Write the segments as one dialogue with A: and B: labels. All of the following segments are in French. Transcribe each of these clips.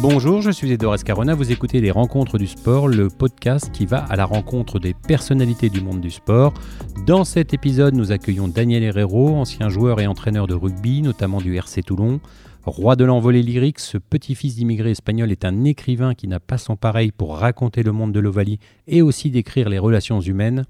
A: Bonjour, je suis Edouard Escarona, vous écoutez Les Rencontres du Sport, le podcast qui va à la rencontre des personnalités du monde du sport. Dans cet épisode, nous accueillons Daniel Herrero, ancien joueur et entraîneur de rugby, notamment du RC Toulon. Roi de l'envolée lyrique, ce petit-fils d'immigré espagnol est un écrivain qui n'a pas son pareil pour raconter le monde de l'Ovalie et aussi décrire les relations humaines.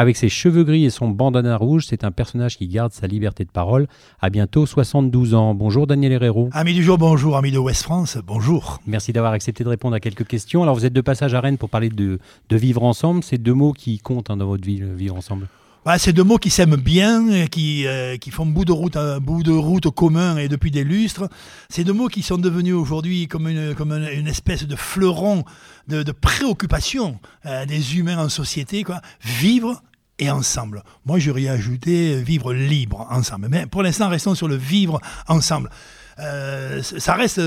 A: Avec ses cheveux gris et son bandana rouge, c'est un personnage qui garde sa liberté de parole à bientôt 72 ans. Bonjour Daniel Herrero.
B: Ami du jour, bonjour. Ami de West France, bonjour.
A: Merci d'avoir accepté de répondre à quelques questions. Alors vous êtes de passage à Rennes pour parler de, vivre ensemble. C'est deux mots qui comptent hein, dans votre vie, vivre ensemble.
B: Bah, c'est deux mots qui s'aiment bien, qui, euh, qui font bout de route, un bout de route commun et depuis des lustres. C'est deux mots qui sont devenus aujourd'hui comme une, comme une, espèce de fleuron de, préoccupation euh, des humains en société. Quoi. Vivre et ensemble. Moi, j'aurais ajouté vivre libre ensemble. Mais pour l'instant, restons sur le vivre ensemble. Euh, ça reste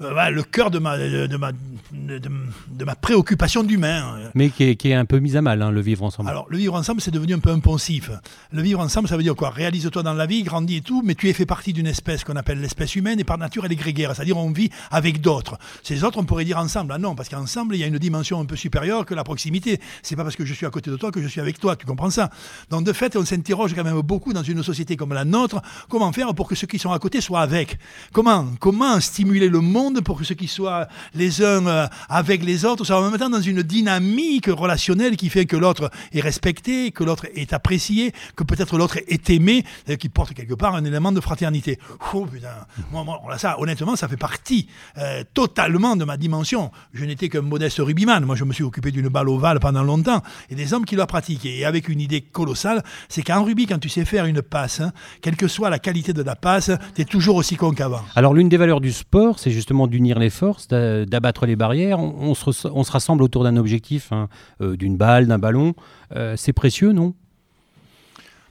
B: euh, le cœur de ma, de, ma, de, ma préoccupation d'humain.
A: Mais qui est, un peu mise à mal, hein, le vivre ensemble.
B: Alors, le vivre ensemble, c'est devenu un peu impensif. Le vivre ensemble, ça veut dire quoi? Réalise-toi dans la vie, grandis et tout, mais tu es fait partie d'une espèce qu'on appelle l'espèce humaine et par nature, elle est grégaire. C'est-à-dire, on vit avec d'autres. Ces autres, on pourrait dire ensemble. Ah non, parce qu'ensemble, il y a une dimension un peu supérieure que la proximité. C'est pas parce que je suis à côté de toi que je suis avec toi. Tu comprends ça? Donc, de fait, on s'interroge quand même beaucoup dans une société comme la nôtre comment faire pour que ceux qui sont à côté soient avec? Comment Comment stimuler le monde pour que ceux qui soient les uns euh, avec les autres soient en même temps dans une dynamique relationnelle qui fait que l'autre est respecté, que l'autre est apprécié, que peut-être l'autre est aimé, qui porte quelque part un élément de fraternité. Oh putain, moi, ça, honnêtement, ça fait partie euh, totalement de ma dimension. Je n'étais qu'un modeste rugbyman. Moi, je me suis occupé d'une balle ovale pendant longtemps et des hommes qui l'ont pratiqué. Et avec une idée colossale, c'est qu'en rugby, quand tu sais faire une passe, hein, quelle que soit la qualité de la passe, tu es toujours aussi con qu'avant.
A: Alors, l'une des valeurs du sport, c'est justement d'unir les forces, d'abattre les barrières. On, se, rassemble autour d'un objectif, hein, euh, d'une balle, d'un ballon. Euh, c'est précieux, non?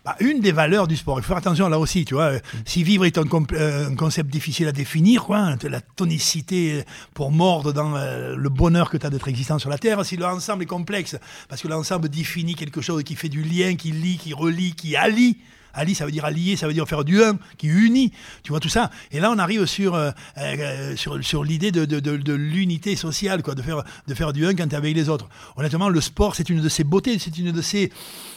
B: Bah, une des valeurs du sport, il faut faire attention là aussi, tu vois. Si vivre est un, euh, concept difficile à définir, quoi, hein, la tonicité pour mordre dans le bonheur que tu as d'être existant sur la Terre, si l'ensemble est complexe, parce que l'ensemble définit quelque chose qui fait du lien, qui lie, qui relie, qui allie, Ali, ça veut dire allier, ça veut dire faire du un, qui unit. Tu vois tout ça. Et là, on arrive sur, euh, euh, sur, sur l'idée de, de, de, l'unité sociale, quoi, de faire, de faire du un quand tu es avec les autres. Honnêtement, le sport, c'est une de ses beautés, c'est une de ses,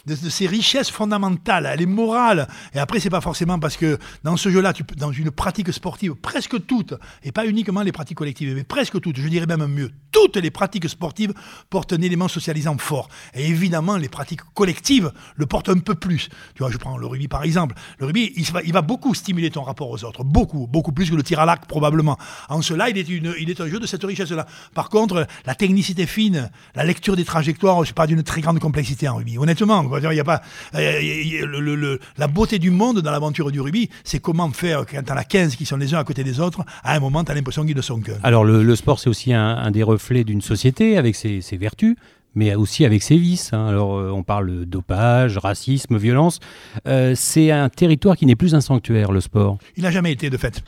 B: de, ses richesses fondamentales. Elle est morale. Et après, c'est pas forcément parce que dans ce jeu-là, dans une pratique sportive, presque toutes, et pas uniquement les pratiques collectives, mais presque toutes, je dirais même mieux, toutes les pratiques sportives portent un élément socialisant fort. Et évidemment, les pratiques collectives le portent un peu plus. Tu vois, je prends le rugby par exemple. Le rugby, il va, beaucoup stimuler ton rapport aux autres, beaucoup, beaucoup plus que le tir à l'arc probablement. En cela, il est, un jeu de cette richesse-là. Par contre, la technicité fine, la lecture des trajectoires, c'est pas d'une très grande complexité en rugby. Honnêtement, il y a pas euh, la beauté du monde dans l'aventure du rugby, c'est comment faire quand tu as 15 qui sont les uns à côté des autres. À un moment, tu as l'impression qu'ils ne sont qu'un.
A: Alors le, sport, c'est aussi un, des reflets d'une société avec ses vertus mais aussi avec ses vices. Hein. Alors, euh, on parle dopage, racisme, violence. Euh, c'est un territoire qui n'est plus un sanctuaire, le sport.
B: Il n'a jamais été, de fait.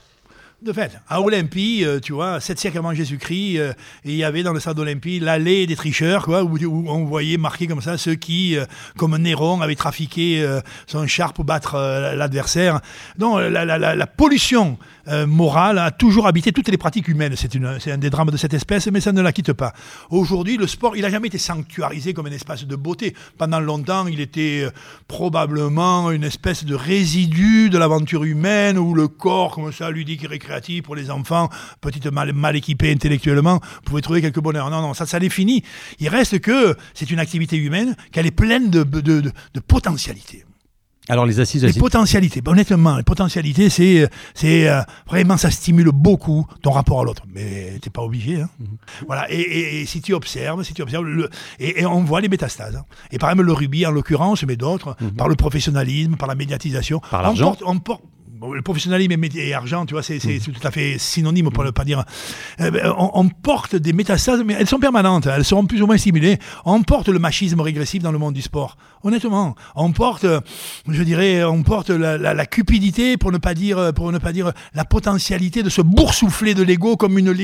B: De fait, à Olympie, euh, tu vois, 7 siècles avant Jésus-Christ, il y avait dans le stade d'Olympie l'allée des tricheurs, quoi, où, on voyait marqué comme ça ceux qui, comme Néron, avaient trafiqué son char pour battre l'adversaire. Donc, la, pollution euh, morale a toujours habité toutes les pratiques humaines. C'est un des drames de cette espèce, mais ça ne la quitte pas. Aujourd'hui, le sport, il n'a jamais été sanctuarisé comme un espace de beauté. Pendant longtemps, il était euh, probablement une espèce de résidu de l'aventure humaine où le corps, comme ça, ludique et récréatif pour les enfants, petites mal, mal équipés intellectuellement, pouvait trouver quelque bonheur. Non, non, ça, ça l'est fini. Il reste que c'est une activité humaine, qu'elle est pleine de, de, de potentialités.
A: Alors les assises,
B: les potentialités. honnêtement, les potentialités, c'est, c'est euh, vraiment ça stimule beaucoup ton rapport à l'autre. Mais t'es pas obligé. Hein. Mhm. Voilà. Et, si tu observes, si tu observes, le, et, on voit les métastases. Hein. Et par exemple le rugby en l'occurrence, mais d'autres, mhm. par le professionnalisme, par la médiatisation,
A: par l'argent.
B: On porte, le professionnalisme et, argent, tu vois, c'est mm. tout à fait synonyme pour ne pas dire. Euh, ben, on, porte des métastases, mais elles sont permanentes, elles seront plus ou moins simulées. On porte le machisme régressif dans le monde du sport. Honnêtement, on porte, je dirais, on porte la, cupidité, pour ne pas dire, pour ne pas dire la potentialité de se boursoufler de l'ego comme une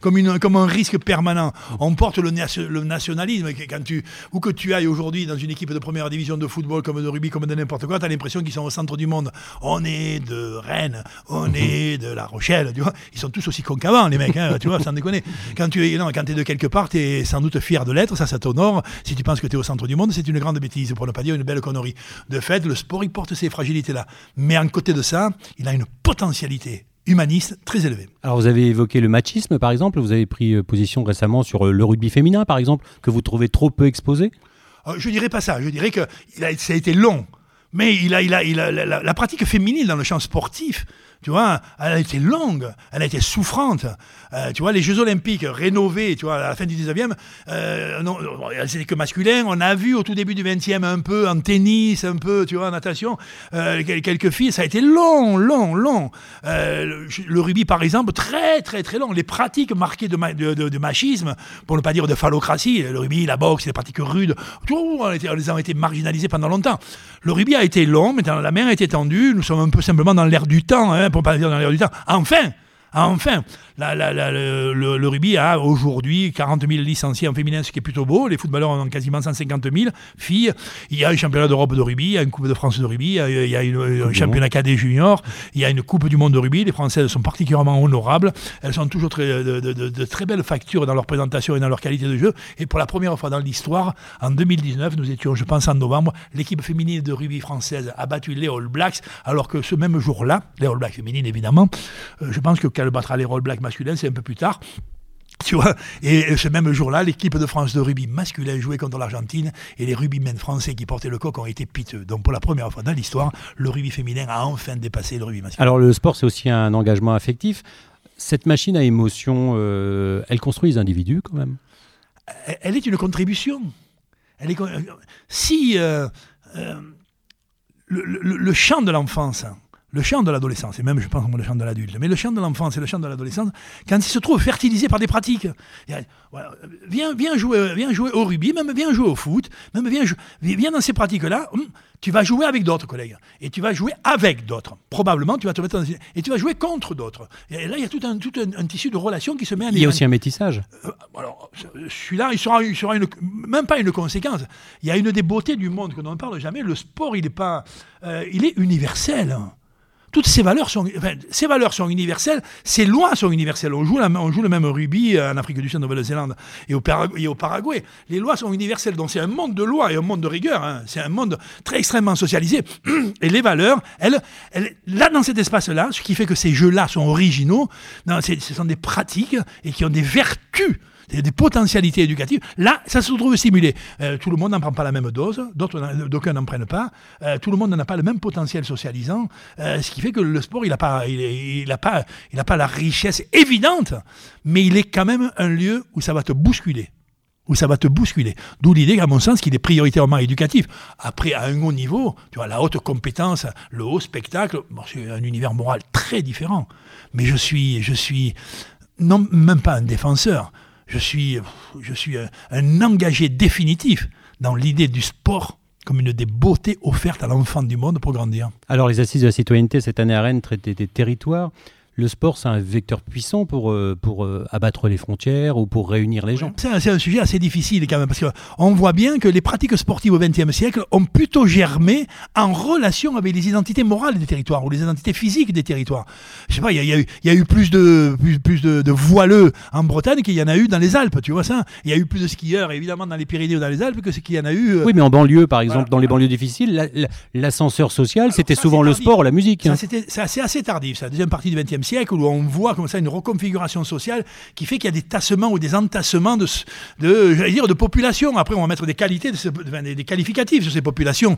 B: comme une, comme un risque permanent. On porte le, le nationalisme. Quand tu, où que tu ailles aujourd'hui dans une équipe de première division de football, comme de rugby, comme de n'importe quoi, tu as l'impression qu'ils sont au centre du monde. On est de de Rennes, on mhm. est de La Rochelle, tu vois. Ils sont tous aussi cons qu'avant, les mecs, hein, tu vois, sans déconner. Quand tu es, non, quand es de quelque part, tu es sans doute fier de l'être, ça, ça t'honore. Si tu penses que tu es au centre du monde, c'est une grande bêtise, pour ne pas dire une belle connerie. De fait, le sport, il porte ces fragilités-là. Mais en côté de ça, il a une potentialité humaniste très élevée.
A: Alors vous avez évoqué le machisme par exemple, vous avez pris euh, position récemment sur euh, le rugby féminin par exemple, que vous trouvez trop peu exposé?
B: Euh, Je dirais pas ça, je dirais que ça a été long, mais il a, a la, pratique féminine dans le champ sportif, tu vois, elle a été longue, elle a été souffrante. Euh, tu vois, les Jeux Olympiques rénovés, tu vois, à la fin du 19e, euh, non, c'était que masculin. On a vu au tout début du 20e un peu en tennis, un peu, tu vois, en natation, euh, quelques filles. Ça a été long, long, long. Euh, le, rugby, par exemple, très, très, très long. Les pratiques marquées de, machisme, pour ne pas dire de phallocratie, le rugby, la boxe, les pratiques rudes, tout, on, a été marginalisées pendant longtemps. Le rugby a été long, mais la main a été tendue. Nous sommes un peu simplement dans l'air du temps, hein, pour pas dire dans l'air du temps. Enfin, enfin, le, rugby a aujourd'hui 40 000 licenciés en féminin, ce qui est plutôt beau. Les footballeurs ont quasiment 150 000 filles. Il y a un championnat d'Europe de rugby, il y a une Coupe de France de rugby, il y a un championnat cadet junior, il y a une Coupe du monde de rugby. Les Françaises sont particulièrement honorables. Elles sont toujours très, de, très belles factures dans leur présentation et dans leur qualité de jeu. Et pour la première fois dans l'histoire, en 2019, nous étions, je pense en novembre, l'équipe féminine de rugby française a battu les All Blacks, alors que ce même jour-là, les All Blacks féminines évidemment, euh, je pense qu'elle battra les All Blacks masculin, c'est un peu plus tard. Tu vois, et ce même jour-là, l'équipe de France de rugby masculin jouait contre l'Argentine et les rugbymen français qui portaient le coq ont été piteux. Donc pour la première fois dans l'histoire, le rugby féminin a enfin dépassé le rugby masculin.
A: Alors le sport, c'est aussi un engagement affectif. Cette machine à émotion, euh, elle construit les individus quand même
B: Elle est une contribution. Elle est, si euh, euh, le, le, champ de l'enfance, le champ de l'adolescence, et même je pense le champ de l'adulte, mais le champ de l'enfance et le champ de l'adolescence, quand il se trouve fertilisé par des pratiques, viens, viens, jouer, viens jouer au rugby, même viens jouer au foot, même viens, viens dans ces pratiques-là, hum, tu vas jouer avec d'autres collègues, et tu vas jouer avec d'autres. Probablement, tu vas te mettre dans, et tu vas jouer contre d'autres. Et là, il y a tout un, tout un, tissu de relations qui se met en
A: Il y a aussi un métissage.
B: Euh, alors, celui-là, il sera, il sera une, même pas une conséquence. Il y a une des beautés du monde que l'on ne parle jamais. Le sport, il est pas, euh, il est universel toutes ces valeurs sont, ces valeurs sont universelles, ces lois sont universelles. On joue, le même rugby en Afrique du Sud, en Nouvelle-Zélande et, au Paraguay. Les lois sont universelles, donc c'est un monde de lois et un monde de rigueur. Hein. C'est un monde très extrêmement socialisé. Et les valeurs, elles, là dans cet espace-là, ce qui fait que ces jeux-là sont originaux, ce sont des pratiques et qui ont des vertus des, potentialités éducatives. Là, ça se trouve stimulé. Euh, tout le monde n'en prend pas la même dose, d'autres, d'aucuns n'en prennent pas. Euh, tout le monde n'a pas le même potentiel socialisant, euh, ce qui fait que le sport, il n'a pas, il, pas, pas la richesse évidente, mais il est quand même un lieu où ça va te bousculer où ça va te bousculer. D'où l'idée, à mon sens, qu'il est prioritairement éducatif. Après, à un haut niveau, tu vois, la haute compétence, le haut spectacle, c'est un univers moral très différent. Mais je suis, je suis non, même pas un défenseur je suis, un, engagé définitif dans l'idée du sport comme une des beautés offertes à l'enfant du monde pour grandir.
A: Alors les assises de la citoyenneté cette année à Rennes traitaient des territoires le sport, c'est un vecteur puissant pour, euh, pour euh, abattre les frontières ou pour réunir les gens.
B: C'est un, sujet assez difficile quand même, parce qu'on voit bien que les pratiques sportives au XXe siècle ont plutôt germé en relation avec les identités morales des territoires ou les identités physiques des territoires. Je sais pas, il y, y, a eu plus de, plus, de, voileux en Bretagne qu'il y en a eu dans les Alpes, tu vois ça? Il y a eu plus de skieurs évidemment dans les Pyrénées ou dans les Alpes que ce qu'il y en a eu.
A: Euh, oui, mais en banlieue, par exemple, dans les banlieues difficiles, l'ascenseur social, c'était souvent le sport, la musique.
B: Hein. C'est assez tardif, ça, deuxième partie du XXe siècle où on voit comme ça une reconfiguration sociale qui fait qu'il y a des tassements ou des entassements de, de, dire, de population. Après, on va mettre des qualités, des qualificatifs sur ces populations,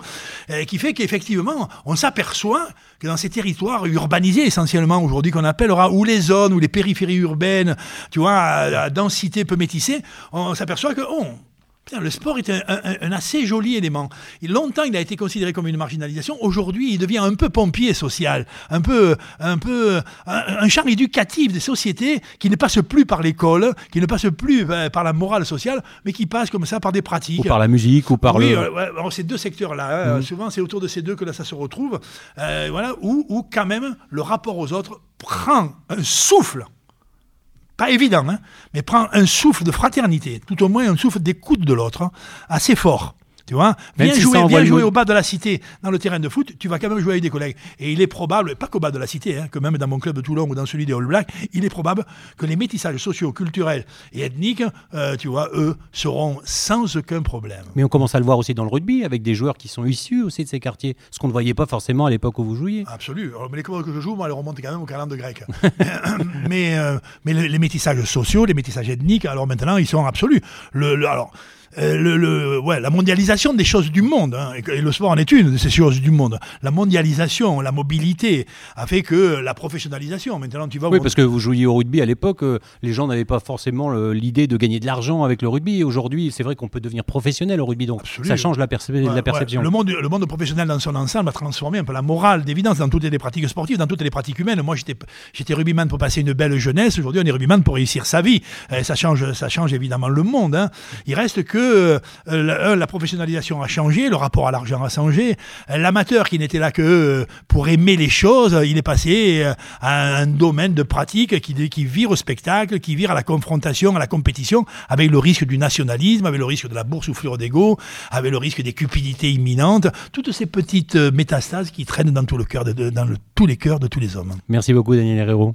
B: euh, qui fait qu'effectivement, on s'aperçoit que dans ces territoires urbanisés essentiellement aujourd'hui, qu'on appellera ou les zones ou les périphéries urbaines, tu vois, à, densité peu métissée, on s'aperçoit que oh, le sport est un, assez joli élément. longtemps, il a été considéré comme une marginalisation. Aujourd'hui, il devient un peu pompier social, un peu, un peu, un, champ éducatif des sociétés qui ne passe plus par l'école, qui ne passe plus euh, par la morale sociale, mais qui passe comme ça par des pratiques. Ou
A: par la musique, ou par
B: oui,
A: le.
B: Euh, ces deux secteurs-là, hein, mmh. souvent, c'est autour de ces deux que là, ça se retrouve. Euh, voilà, où, où quand même le rapport aux autres prend un souffle pas évident, hein, mais prend un souffle de fraternité, tout au moins un souffle d'écoute de l'autre, hein, assez fort. Tu vois Viens, jouer, viens jouer au bas de la cité, dans le terrain de foot, tu vas quand même jouer avec des collègues. Et il est probable, pas qu'au bas de la cité, hein, que même dans mon club de Toulon ou dans celui des All Blacks, il est probable que les métissages sociaux, culturels et ethniques, euh, tu vois, eux, seront sans aucun problème.
A: Mais on commence à le voir aussi dans le rugby, avec des joueurs qui sont issus aussi de ces quartiers, ce qu'on ne voyait pas forcément à l'époque où vous jouiez.
B: Absolu. Alors, mais les clubs que je joue, moi, elles remontent quand même au calendrier grec. mais euh, mais les, les métissages sociaux, les métissages ethniques, alors maintenant, ils sont absolus. Le, le- alors, le, le- ouais, la mondialisation des choses du monde, hein, et, le sport en est une de ces choses du monde. La mondialisation, la mobilité a fait que la professionnalisation. Maintenant, tu vas
A: Oui, parce que vous jouiez au rugby à l'époque, euh, les gens n'avaient pas forcément l'idée de gagner de l'argent avec le rugby. Aujourd'hui, c'est vrai qu'on peut devenir professionnel au rugby, donc ça change la, perce-
B: Ouais,
A: la
B: ouais.
A: perception.
B: Le, monde, le monde professionnel dans son ensemble a transformé un peu la morale d'évidence dans toutes les pratiques sportives, dans toutes les pratiques humaines. Moi, j'étais, j'étais rugbyman pour passer une belle jeunesse. Aujourd'hui, on est rugbyman pour réussir sa vie. Euh, ça, change, ça change évidemment le monde. hein. Il reste que euh, la, un, la professionnalisation a changé, le rapport à l'argent a changé. Euh, L'amateur qui n'était là que euh, pour aimer les choses, il est passé euh, à un domaine de pratique qui, vire au spectacle, qui vire à la confrontation, à la compétition, avec le risque du nationalisme, avec le risque de la boursouflure d'ego, avec le risque des cupidités imminentes, toutes ces petites euh, métastases qui traînent dans, tous les cœurs de tous les hommes.
A: Merci beaucoup, Daniel Herrero.